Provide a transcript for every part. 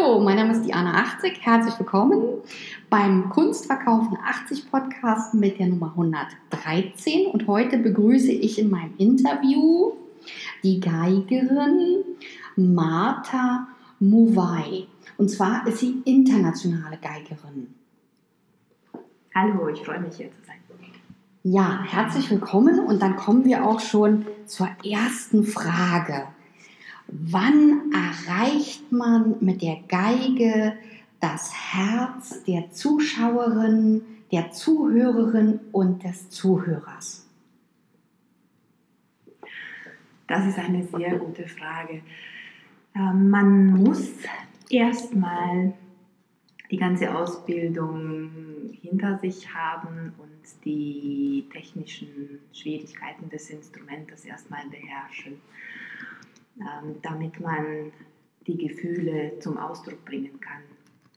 Hallo, mein Name ist Diana 80. Herzlich willkommen beim Kunstverkaufen 80 Podcast mit der Nummer 113. Und heute begrüße ich in meinem Interview die Geigerin Martha Mowai. Und zwar ist sie internationale Geigerin. Hallo, ich freue mich hier zu sein. Ja, herzlich willkommen. Und dann kommen wir auch schon zur ersten Frage. Wann erreicht man mit der Geige das Herz der Zuschauerin, der Zuhörerin und des Zuhörers? Das ist eine sehr gute Frage. Ähm, man muss erstmal die ganze Ausbildung hinter sich haben und die technischen Schwierigkeiten des Instrumentes erstmal beherrschen. Ähm, damit man die Gefühle zum Ausdruck bringen kann.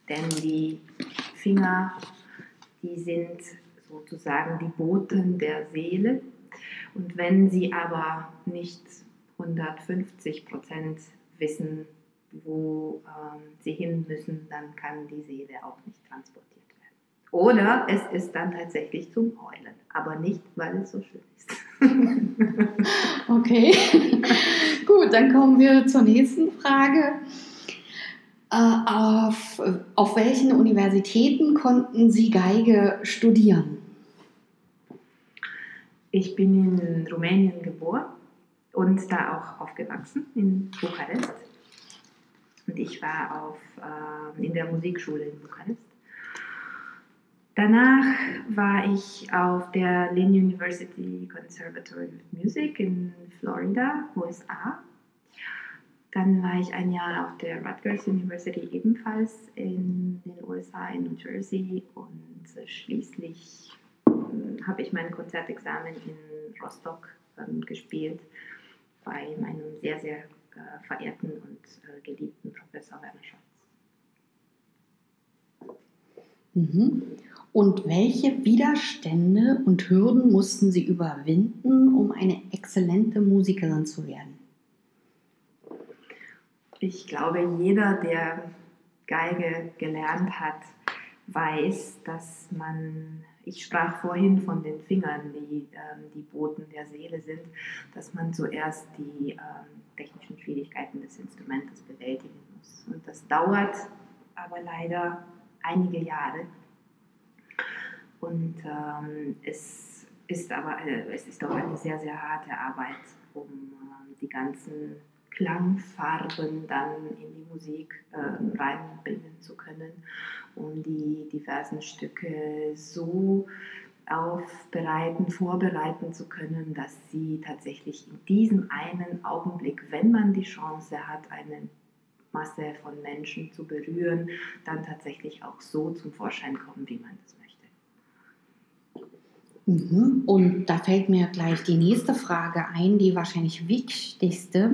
Denn die Finger, die sind sozusagen die Boten der Seele. Und wenn sie aber nicht 150 Prozent wissen, wo ähm, sie hin müssen, dann kann die Seele auch nicht transportiert werden. Oder es ist dann tatsächlich zum Heulen, aber nicht, weil es so schön ist. okay, gut, dann kommen wir zur nächsten Frage. Äh, auf, auf welchen Universitäten konnten Sie Geige studieren? Ich bin in Rumänien geboren und da auch aufgewachsen, in Bukarest. Und ich war auf, äh, in der Musikschule in Bukarest. Danach war ich auf der Lynn University Conservatory of Music in Florida, USA. Dann war ich ein Jahr auf der Rutgers University ebenfalls in den USA, in New Jersey. Und schließlich äh, habe ich mein Konzertexamen in Rostock ähm, gespielt bei meinem sehr, sehr äh, verehrten und äh, geliebten Professor Werner Scholz. Mhm. Und welche Widerstände und Hürden mussten Sie überwinden, um eine exzellente Musikerin zu werden? Ich glaube, jeder, der Geige gelernt hat, weiß, dass man, ich sprach vorhin von den Fingern, die ähm, die Boten der Seele sind, dass man zuerst die ähm, technischen Schwierigkeiten des Instrumentes bewältigen muss. Und das dauert aber leider einige Jahre. Und ähm, es ist aber eine, es ist auch eine sehr, sehr harte Arbeit, um äh, die ganzen Klangfarben dann in die Musik äh, reinbringen zu können, um die diversen Stücke so aufbereiten, vorbereiten zu können, dass sie tatsächlich in diesem einen Augenblick, wenn man die Chance hat, eine Masse von Menschen zu berühren, dann tatsächlich auch so zum Vorschein kommen, wie man das möchte. Mhm. Und da fällt mir gleich die nächste Frage ein, die wahrscheinlich wichtigste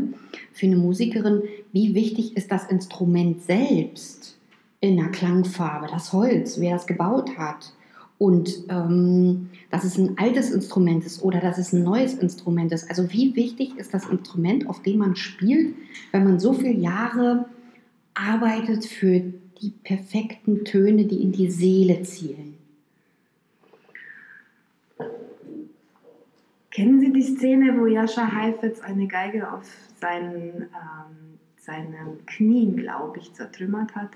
für eine Musikerin. Wie wichtig ist das Instrument selbst in der Klangfarbe, das Holz, wer das gebaut hat? Und ähm, dass es ein altes Instrument ist oder dass es ein neues Instrument ist. Also wie wichtig ist das Instrument, auf dem man spielt, wenn man so viele Jahre arbeitet für die perfekten Töne, die in die Seele zielen? Kennen Sie die Szene, wo Jascha Heifetz eine Geige auf seinen, ähm, seinen Knien, glaube ich, zertrümmert hat?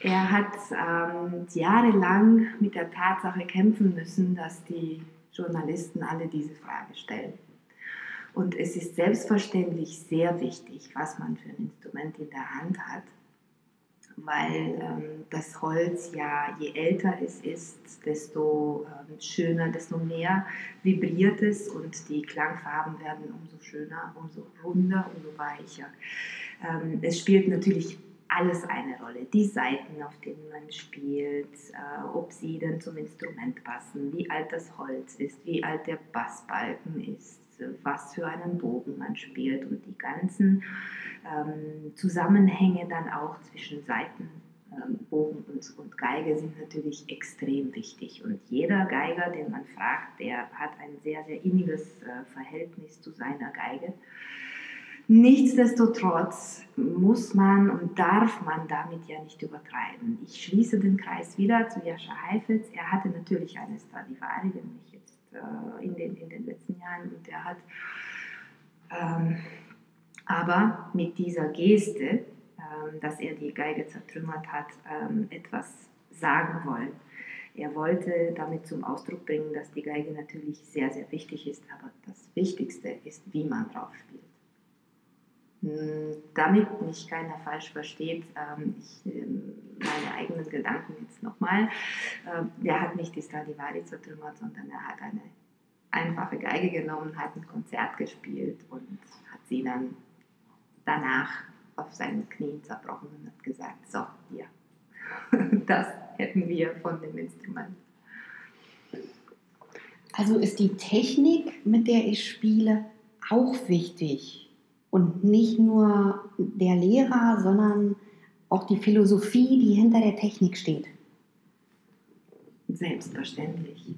Er hat ähm, jahrelang mit der Tatsache kämpfen müssen, dass die Journalisten alle diese Frage stellen. Und es ist selbstverständlich sehr wichtig, was man für ein Instrument in der Hand hat weil ähm, das Holz ja, je älter es ist, desto ähm, schöner, desto mehr vibriert es und die Klangfarben werden umso schöner, umso runder, umso weicher. Ähm, es spielt natürlich alles eine Rolle. Die Saiten, auf denen man spielt, äh, ob sie dann zum Instrument passen, wie alt das Holz ist, wie alt der Bassbalken ist, was für einen Bogen man spielt und die ganzen ähm, Zusammenhänge dann auch zwischen Seitenbogen ähm, und, und Geige sind natürlich extrem wichtig. Und jeder Geiger, den man fragt, der hat ein sehr, sehr inniges äh, Verhältnis zu seiner Geige. Nichtsdestotrotz muss man und darf man damit ja nicht übertreiben. Ich schließe den Kreis wieder zu Jascha Heifetz. Er hatte natürlich eine Stradivari, wenn ich jetzt äh, in, den, in den letzten Jahren und er hat ähm, aber mit dieser Geste, ähm, dass er die Geige zertrümmert hat, ähm, etwas sagen wollen. Er wollte damit zum Ausdruck bringen, dass die Geige natürlich sehr, sehr wichtig ist, aber das Wichtigste ist, wie man drauf spielt. Hm, damit mich keiner falsch versteht, ähm, ich, ähm, meine eigenen Gedanken jetzt nochmal, ähm, er hat nicht die Stradivari zertrümmert, sondern er hat eine einfache Geige genommen, hat ein Konzert gespielt und hat sie dann danach auf seinen Knien zerbrochen und hat gesagt, so, ja, das hätten wir von dem Instrument. Also ist die Technik, mit der ich spiele, auch wichtig. Und nicht nur der Lehrer, sondern auch die Philosophie, die hinter der Technik steht. Selbstverständlich.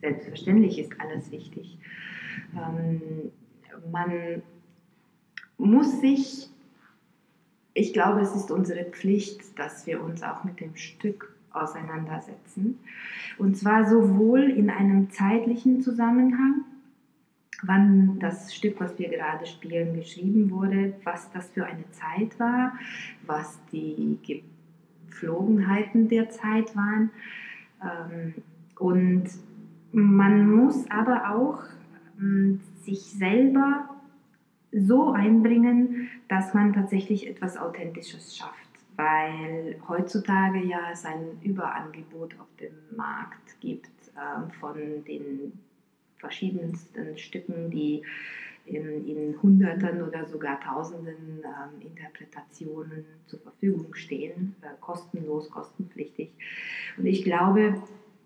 Selbstverständlich ist alles wichtig. Ähm, man muss sich, ich glaube, es ist unsere Pflicht, dass wir uns auch mit dem Stück auseinandersetzen. Und zwar sowohl in einem zeitlichen Zusammenhang, wann das Stück, was wir gerade spielen, geschrieben wurde, was das für eine Zeit war, was die Gepflogenheiten der Zeit waren. Ähm, und man muss aber auch ähm, sich selber so einbringen, dass man tatsächlich etwas Authentisches schafft. Weil heutzutage ja es ein Überangebot auf dem Markt gibt äh, von den verschiedensten Stücken, die in, in Hunderten oder sogar Tausenden äh, Interpretationen zur Verfügung stehen, äh, kostenlos, kostenpflichtig. Und ich glaube,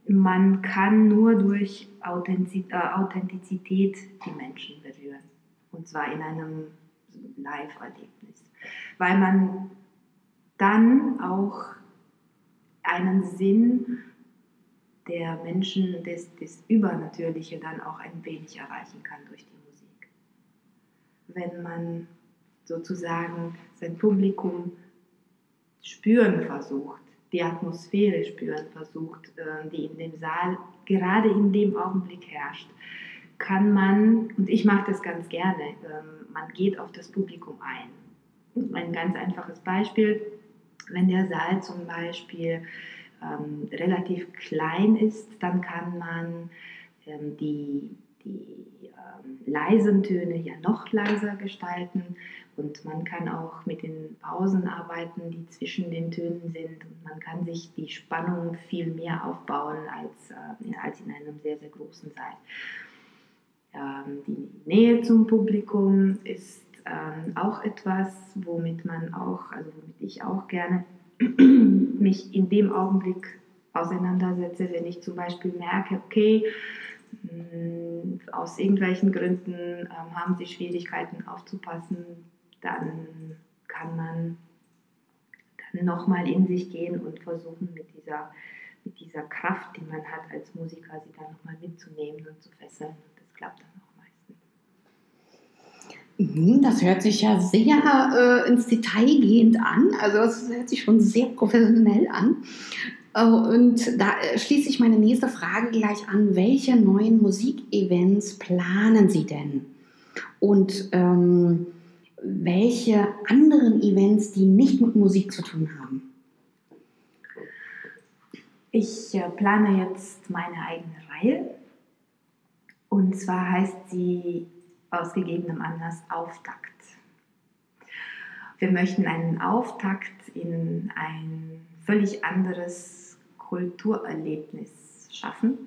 man kann nur durch Authentizität die Menschen berühren. Und zwar in einem Live-Erlebnis. Weil man dann auch einen Sinn der Menschen, des, des Übernatürliche dann auch ein wenig erreichen kann durch die Musik. Wenn man sozusagen sein Publikum spüren versucht, die Atmosphäre spüren versucht, äh, die in dem Saal gerade in dem Augenblick herrscht, kann man, und ich mache das ganz gerne, ähm, man geht auf das Publikum ein. Ein ganz einfaches Beispiel, wenn der Saal zum Beispiel ähm, relativ klein ist, dann kann man ähm, die, die ähm, leisen Töne ja noch leiser gestalten und man kann auch mit den Pausen arbeiten, die zwischen den Tönen sind und man kann sich die Spannung viel mehr aufbauen als, äh, als in einem sehr, sehr großen Saal. Ähm, die Nähe zum Publikum ist ähm, auch etwas, womit man auch, also womit ich auch gerne mich in dem Augenblick auseinandersetze, wenn ich zum Beispiel merke, okay, mm, aus irgendwelchen Gründen ähm, haben sie Schwierigkeiten aufzupassen, dann kann man dann nochmal in sich gehen und versuchen mit dieser, mit dieser Kraft, die man hat als Musiker, sie dann nochmal mitzunehmen und zu fesseln. Klappt dann auch das hört sich ja sehr äh, ins Detail gehend an. Also das hört sich schon sehr professionell an. Äh, und da äh, schließe ich meine nächste Frage gleich an. Welche neuen Musikevents planen Sie denn? Und ähm, welche anderen Events, die nicht mit Musik zu tun haben? Ich äh, plane jetzt meine eigene Reihe und zwar heißt sie aus gegebenem Anlass Auftakt. Wir möchten einen Auftakt in ein völlig anderes Kulturerlebnis schaffen.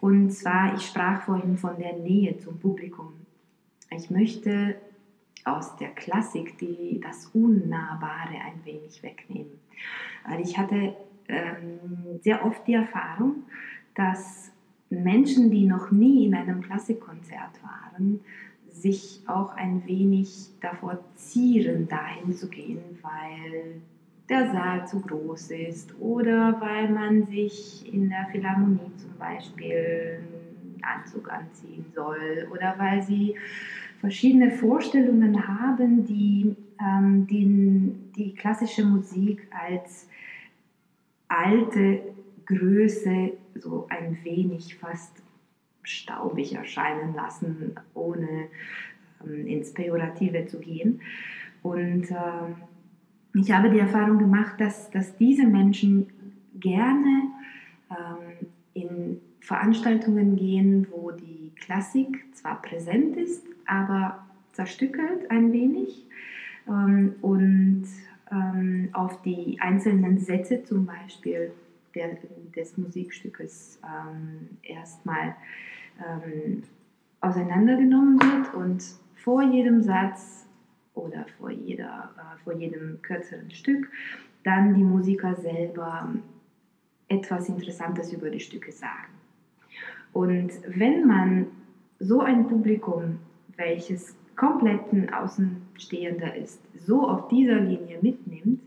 Und zwar, ich sprach vorhin von der Nähe zum Publikum. Ich möchte aus der Klassik die, das Unnahbare ein wenig wegnehmen. Weil ich hatte ähm, sehr oft die Erfahrung, dass Menschen, die noch nie in einem Klassikkonzert waren, sich auch ein wenig davor zieren, dahin zu gehen, weil der Saal zu groß ist oder weil man sich in der Philharmonie zum Beispiel einen Anzug anziehen soll oder weil sie verschiedene Vorstellungen haben, die ähm, den, die klassische Musik als alte Größe so ein wenig fast staubig erscheinen lassen, ohne ähm, ins Pejorative zu gehen. Und ähm, ich habe die Erfahrung gemacht, dass, dass diese Menschen gerne ähm, in Veranstaltungen gehen, wo die Klassik zwar präsent ist, aber zerstückelt ein wenig ähm, und ähm, auf die einzelnen Sätze zum Beispiel der, des Musikstückes ähm, erstmal ähm, auseinandergenommen wird und vor jedem Satz oder vor, jeder, äh, vor jedem kürzeren Stück dann die Musiker selber etwas Interessantes über die Stücke sagen. Und wenn man so ein Publikum, welches kompletten Außenstehender ist, so auf dieser Linie mitnimmt,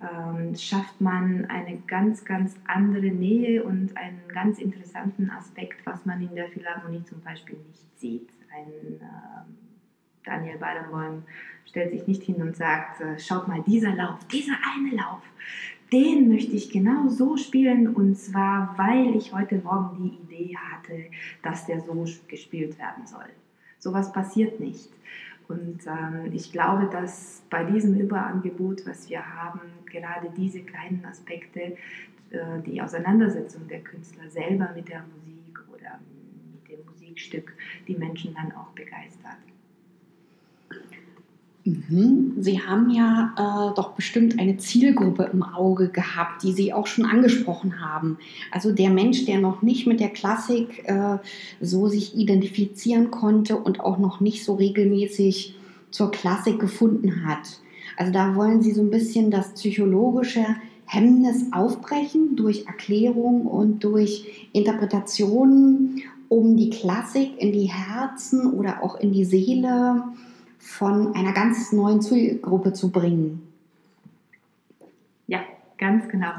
ähm, schafft man eine ganz, ganz andere Nähe und einen ganz interessanten Aspekt, was man in der Philharmonie zum Beispiel nicht sieht. Ein äh, Daniel Barenboim stellt sich nicht hin und sagt, äh, schaut mal, dieser Lauf, dieser eine Lauf, den möchte ich genau so spielen und zwar, weil ich heute Morgen die Idee hatte, dass der so gespielt werden soll. Sowas passiert nicht. Und ähm, ich glaube, dass bei diesem Überangebot, was wir haben, gerade diese kleinen Aspekte, äh, die Auseinandersetzung der Künstler selber mit der Musik oder mit dem Musikstück, die Menschen dann auch begeistert. Mhm. Sie haben ja äh, doch bestimmt eine Zielgruppe im Auge gehabt, die Sie auch schon angesprochen haben. Also der Mensch, der noch nicht mit der Klassik äh, so sich identifizieren konnte und auch noch nicht so regelmäßig zur Klassik gefunden hat. Also da wollen Sie so ein bisschen das psychologische Hemmnis aufbrechen durch Erklärung und durch Interpretationen, um die Klassik in die Herzen oder auch in die Seele von einer ganz neuen Zielgruppe zu bringen. Ja, ganz genau.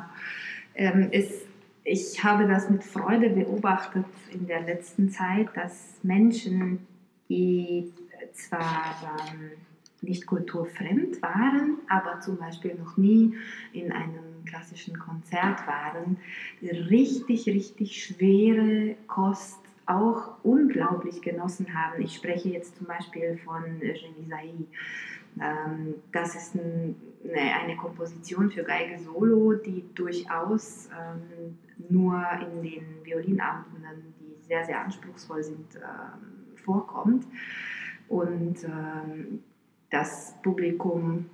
Ähm, es, ich habe das mit Freude beobachtet in der letzten Zeit, dass Menschen, die zwar ähm, nicht kulturfremd waren, aber zum Beispiel noch nie in einem klassischen Konzert waren, richtig, richtig schwere Kost auch unglaublich genossen haben. Ich spreche jetzt zum Beispiel von Eugenie Sailly. Ähm, das ist eine Komposition für Geige Solo, die durchaus ähm, nur in den Violinabenden, die sehr, sehr anspruchsvoll sind, ähm, vorkommt. Und das Publikum,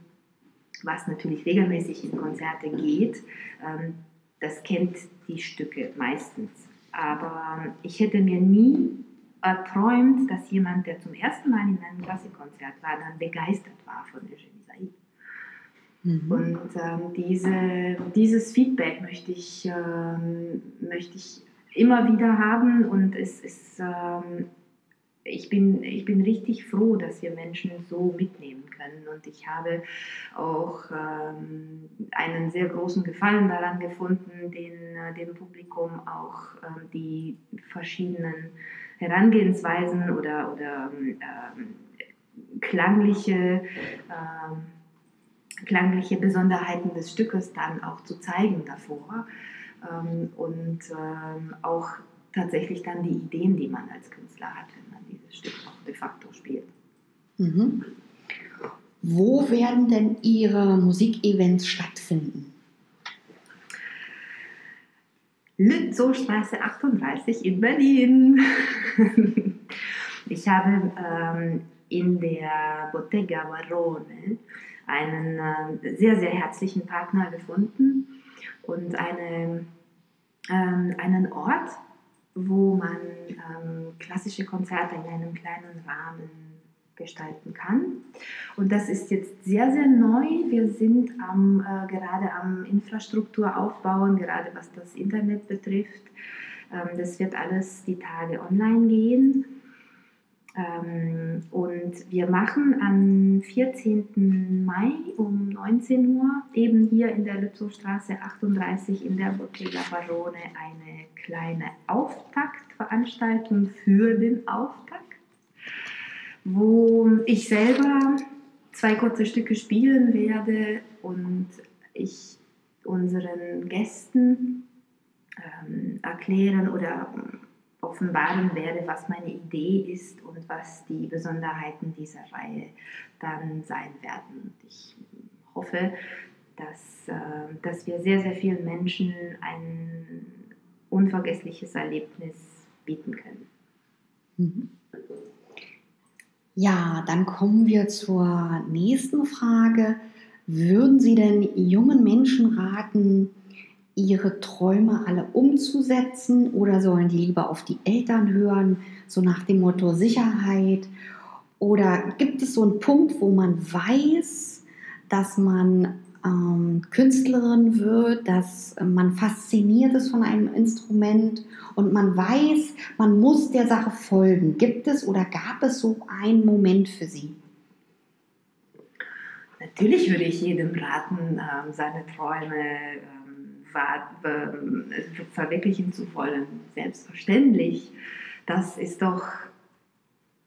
was natürlich regelmäßig in Konzerte geht, das kennt die Stücke meistens. Aber ich hätte mir nie erträumt, dass jemand, der zum ersten Mal in einem Klassikkonzert war, dann begeistert war von Eugenie Said. Mhm. Und ähm, diese, dieses Feedback möchte ich, ähm, möchte ich immer wieder haben und es ist ähm, ich bin, ich bin richtig froh, dass wir Menschen so mitnehmen können. Und ich habe auch ähm, einen sehr großen Gefallen daran gefunden, den, äh, dem Publikum auch ähm, die verschiedenen Herangehensweisen oder, oder ähm, klangliche, ähm, klangliche Besonderheiten des Stückes dann auch zu zeigen davor. Ähm, und ähm, auch tatsächlich dann die Ideen, die man als Künstler hat, wenn man Stück auch de facto spielt. Mhm. Wo werden denn Ihre Musikevents stattfinden? Lützowstraße 38 in Berlin. ich habe ähm, in der Bottega Barone einen äh, sehr, sehr herzlichen Partner gefunden und eine, ähm, einen Ort, wo man ähm, klassische Konzerte in einem kleinen Rahmen gestalten kann. Und das ist jetzt sehr, sehr neu. Wir sind am, äh, gerade am Infrastruktur aufbauen, gerade was das Internet betrifft. Ähm, das wird alles die Tage online gehen. Ähm, und wir machen am 14. Mai um 19 Uhr eben hier in der Lützowstraße 38 in der Bottega Barone eine kleine Auftaktveranstaltung für den Auftakt, wo ich selber zwei kurze Stücke spielen werde und ich unseren Gästen ähm, erklären oder offenbaren werde, was meine Idee ist und was die Besonderheiten dieser Reihe dann sein werden. Ich hoffe, dass, äh, dass wir sehr, sehr vielen Menschen ein unvergessliches Erlebnis bieten können. Mhm. Ja, dann kommen wir zur nächsten Frage. Würden Sie denn jungen Menschen raten, ihre Träume alle umzusetzen oder sollen die lieber auf die Eltern hören, so nach dem Motto Sicherheit? Oder gibt es so einen Punkt, wo man weiß, dass man ähm, Künstlerin wird, dass man fasziniert ist von einem Instrument und man weiß, man muss der Sache folgen. Gibt es oder gab es so einen Moment für Sie? Natürlich würde ich jedem raten, ähm, seine Träume ähm, verwirklichen zu wollen. Selbstverständlich. Das ist doch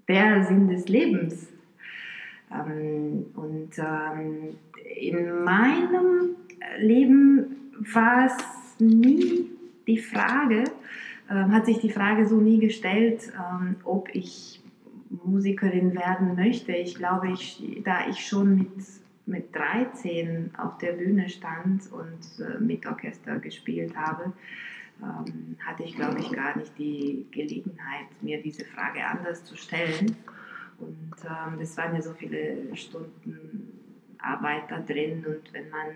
der Sinn des Lebens. Und in meinem Leben war es nie die Frage, hat sich die Frage so nie gestellt, ob ich Musikerin werden möchte. Ich glaube, ich, da ich schon mit, mit 13 auf der Bühne stand und äh, mit Orchester gespielt habe, ähm, hatte ich, glaube ich, gar nicht die Gelegenheit, mir diese Frage anders zu stellen. Und ähm, es waren ja so viele Stunden Arbeit da drin und wenn man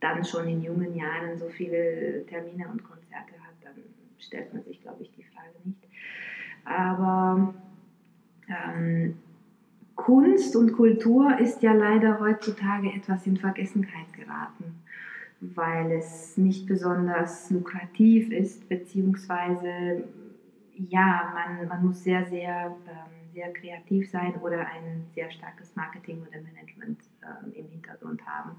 dann schon in jungen Jahren so viele Termine und Konzerte hat, dann stellt man sich, glaube ich, die Frage nicht. Aber ähm, Kunst und Kultur ist ja leider heutzutage etwas in Vergessenheit geraten, weil es nicht besonders lukrativ ist, beziehungsweise ja, man, man muss sehr, sehr, ähm, sehr kreativ sein oder ein sehr starkes Marketing oder Management ähm, im Hintergrund haben,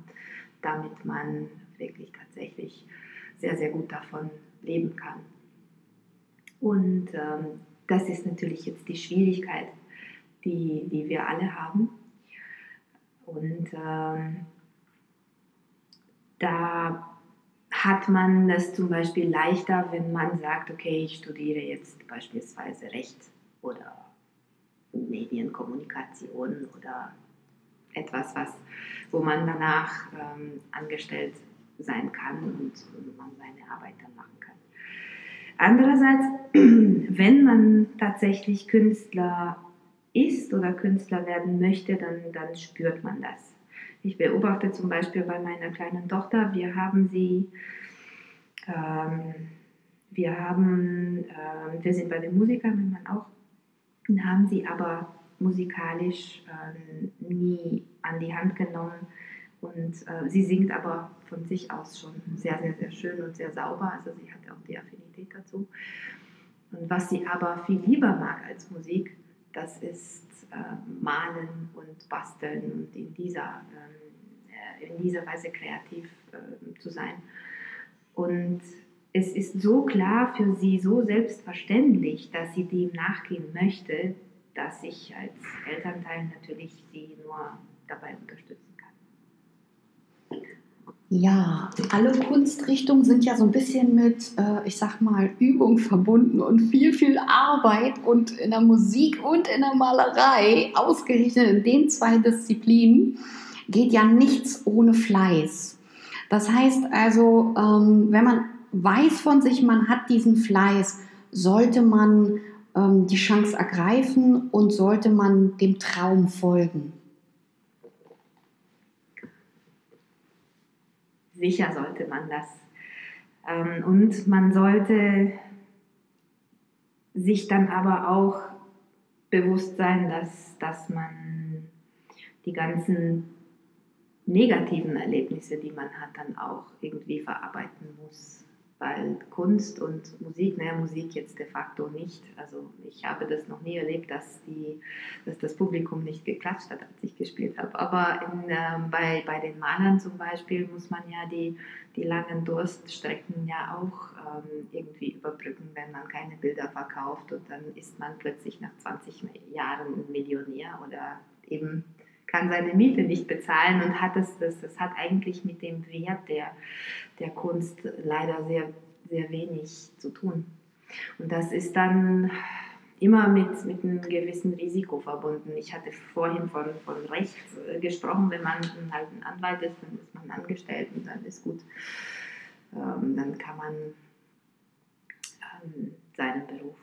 damit man wirklich tatsächlich sehr, sehr gut davon leben kann. Und ähm, das ist natürlich jetzt die Schwierigkeit, die, die wir alle haben. Und ähm, da hat man das zum Beispiel leichter, wenn man sagt, okay, ich studiere jetzt beispielsweise Recht oder Medienkommunikation oder etwas, was, wo man danach ähm, angestellt sein kann und, und man seine Arbeit dann machen kann. Andererseits, wenn man tatsächlich Künstler ist oder Künstler werden möchte, dann, dann spürt man das. Ich beobachte zum Beispiel bei meiner kleinen Tochter, wir haben sie, ähm, wir haben, äh, wir sind bei den Musikern, mein Mann auch, haben sie aber musikalisch äh, nie an die Hand genommen. Und äh, sie singt aber von sich aus schon sehr, sehr, sehr schön und sehr sauber. Also sie hat auch die Affinität dazu. Und was sie aber viel lieber mag als Musik, das ist äh, Malen und Basteln und in dieser, ähm, in dieser Weise kreativ äh, zu sein. Und es ist so klar für sie, so selbstverständlich, dass sie dem nachgehen möchte, dass ich als Elternteil natürlich sie nur dabei unterstützen kann. Ja, alle Kunstrichtungen sind ja so ein bisschen mit, äh, ich sag mal, Übung verbunden und viel, viel Arbeit und in der Musik und in der Malerei, ausgerechnet in den zwei Disziplinen, geht ja nichts ohne Fleiß. Das heißt also, ähm, wenn man weiß von sich, man hat diesen Fleiß, sollte man ähm, die Chance ergreifen und sollte man dem Traum folgen? Sicher sollte man das. Ähm, und man sollte sich dann aber auch bewusst sein, dass, dass man die ganzen negativen Erlebnisse, die man hat, dann auch irgendwie verarbeiten muss. Weil Kunst und Musik, naja, Musik jetzt de facto nicht. Also ich habe das noch nie erlebt, dass, die, dass das Publikum nicht geklatscht hat, als ich gespielt habe. Aber in, ähm, bei, bei den Malern zum Beispiel muss man ja die, die langen Durststrecken ja auch ähm, irgendwie überbrücken, wenn man keine Bilder verkauft und dann ist man plötzlich nach 20 Jahren Millionär oder eben kann seine Miete nicht bezahlen und hat es, das, das hat eigentlich mit dem Wert der, der Kunst leider sehr, sehr wenig zu tun. Und das ist dann immer mit, mit einem gewissen Risiko verbunden. Ich hatte vorhin von, von Recht äh, gesprochen, wenn man halt ein Anwalt ist, dann ist man angestellt und dann ist gut. Ähm, dann kann man ähm, seinem Beruf.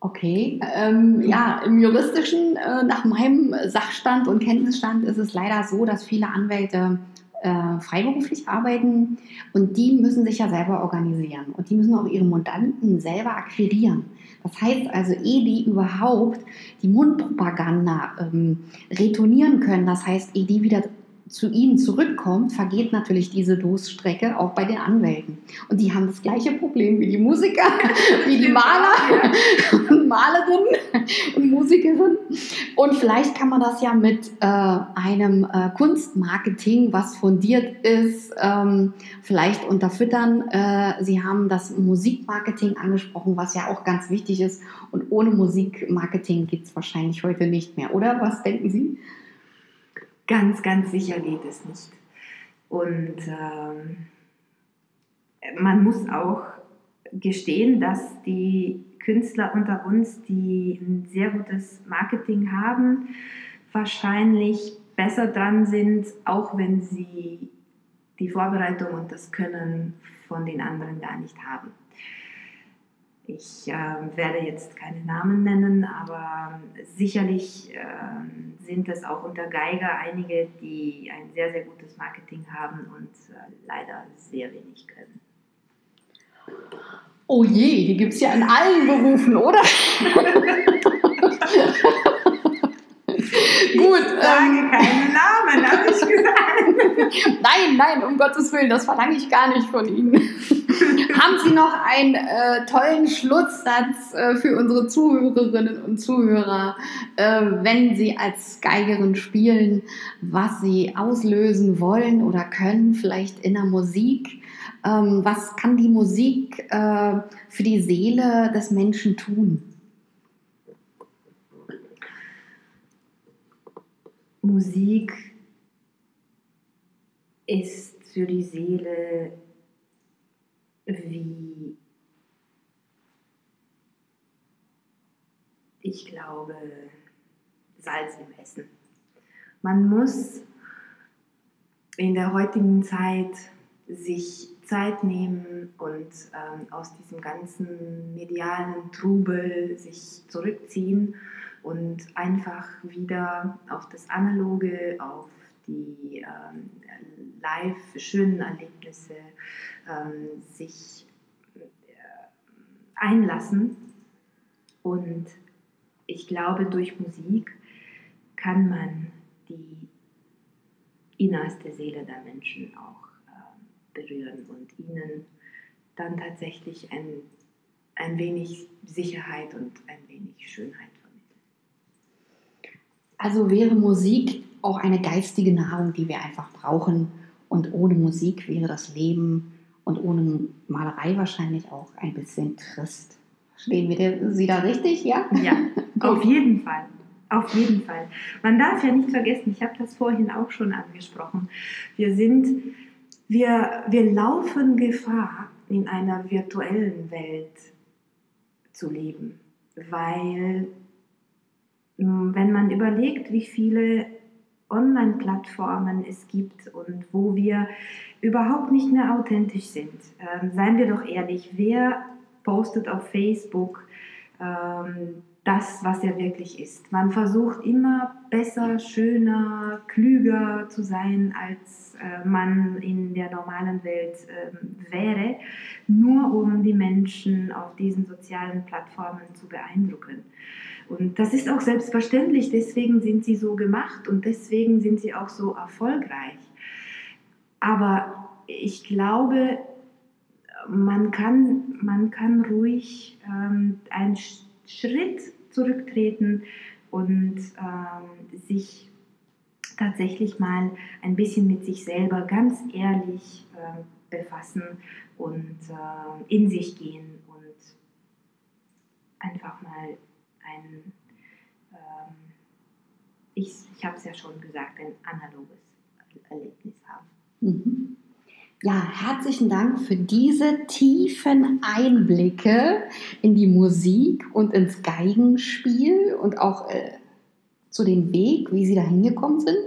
Okay, ähm, ja, im juristischen, äh, nach meinem Sachstand und Kenntnisstand ist es leider so, dass viele Anwälte äh, freiberuflich arbeiten und die müssen sich ja selber organisieren und die müssen auch ihre Mandanten selber akquirieren. Das heißt also, ehe die überhaupt die Mundpropaganda ähm, retournieren können, das heißt, ehe die wieder zu ihnen zurückkommt, vergeht natürlich diese Durststrecke auch bei den Anwälten. Und die haben das gleiche Problem wie die Musiker, wie die Maler und Malerinnen und Musikerinnen. Und vielleicht kann man das ja mit äh, einem äh, Kunstmarketing, was fundiert ist, ähm, vielleicht unterfüttern. Äh, Sie haben das Musikmarketing angesprochen, was ja auch ganz wichtig ist. Und ohne Musikmarketing geht es wahrscheinlich heute nicht mehr, oder? Was denken Sie? Ganz, ganz sicher geht es nicht. Und ähm, man muss auch gestehen, dass die Künstler unter uns, die ein sehr gutes Marketing haben, wahrscheinlich besser dran sind, auch wenn sie die Vorbereitung und das Können von den anderen gar nicht haben. Ich äh, werde jetzt keine Namen nennen, aber sicherlich äh, sind es auch unter Geiger einige, die ein sehr, sehr gutes Marketing haben und äh, leider sehr wenig können. Oh je, die gibt es ja in allen Berufen, oder? Gut. Ich sage ähm, keine Namen, habe ich gesagt. nein, nein, um Gottes Willen, das verlange ich gar nicht von Ihnen. Haben Sie noch einen äh, tollen Schlusssatz äh, für unsere Zuhörerinnen und Zuhörer, äh, wenn Sie als Geigerin spielen, was Sie auslösen wollen oder können, vielleicht in der Musik? Ähm, was kann die Musik äh, für die Seele des Menschen tun? Musik ist für die Seele wie, ich glaube, Salz im Essen. Man muss in der heutigen Zeit sich Zeit nehmen und ähm, aus diesem ganzen medialen Trubel sich zurückziehen und einfach wieder auf das Analoge, auf die ähm, live schönen Erlebnisse ähm, sich äh, einlassen. Und ich glaube, durch Musik kann man die innerste Seele der Menschen auch äh, berühren und ihnen dann tatsächlich ein, ein wenig Sicherheit und ein wenig Schönheit also wäre Musik auch eine geistige Nahrung, die wir einfach brauchen. Und ohne Musik wäre das Leben und ohne Malerei wahrscheinlich auch ein bisschen trist. Stehen wir Sie da richtig, ja? Ja, auf jeden Fall. Auf jeden Fall. Man darf ja nicht vergessen, ich habe das vorhin auch schon angesprochen. Wir sind, wir, wir laufen Gefahr, in einer virtuellen Welt zu leben, weil wenn man überlegt, wie viele Online-Plattformen es gibt und wo wir überhaupt nicht mehr authentisch sind. Ähm, seien wir doch ehrlich, wer postet auf Facebook ähm, das, was er wirklich ist? Man versucht immer besser, schöner, klüger zu sein, als äh, man in der normalen Welt äh, wäre, nur um die Menschen auf diesen sozialen Plattformen zu beeindrucken. Und das ist auch selbstverständlich, deswegen sind sie so gemacht und deswegen sind sie auch so erfolgreich. Aber ich glaube, man kann, man kann ruhig ähm, einen Schritt zurücktreten und ähm, sich tatsächlich mal ein bisschen mit sich selber ganz ehrlich äh, befassen und äh, in sich gehen und einfach mal ein, ähm, ich, ich habe es ja schon gesagt, ein analoges Erlebnis haben. Mhm. Ja, herzlichen Dank für diese tiefen Einblicke in die Musik und ins Geigenspiel und auch äh, zu dem Weg, wie Sie da hingekommen sind.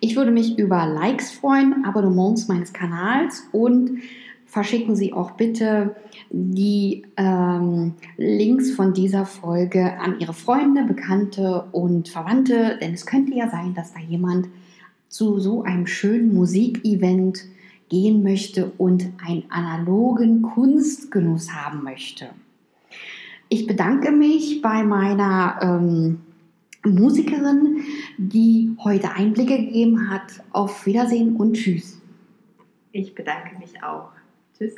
Ich würde mich über Likes freuen, Abonnements meines Kanals und verschicken Sie auch bitte die ähm, Links von dieser Folge an Ihre Freunde, Bekannte und Verwandte, denn es könnte ja sein, dass da jemand zu so einem schönen Musikevent gehen möchte und einen analogen Kunstgenuss haben möchte. Ich bedanke mich bei meiner ähm, Musikerin, die heute Einblicke gegeben hat. Auf Wiedersehen und Tschüss. Ich bedanke mich auch. Tschüss.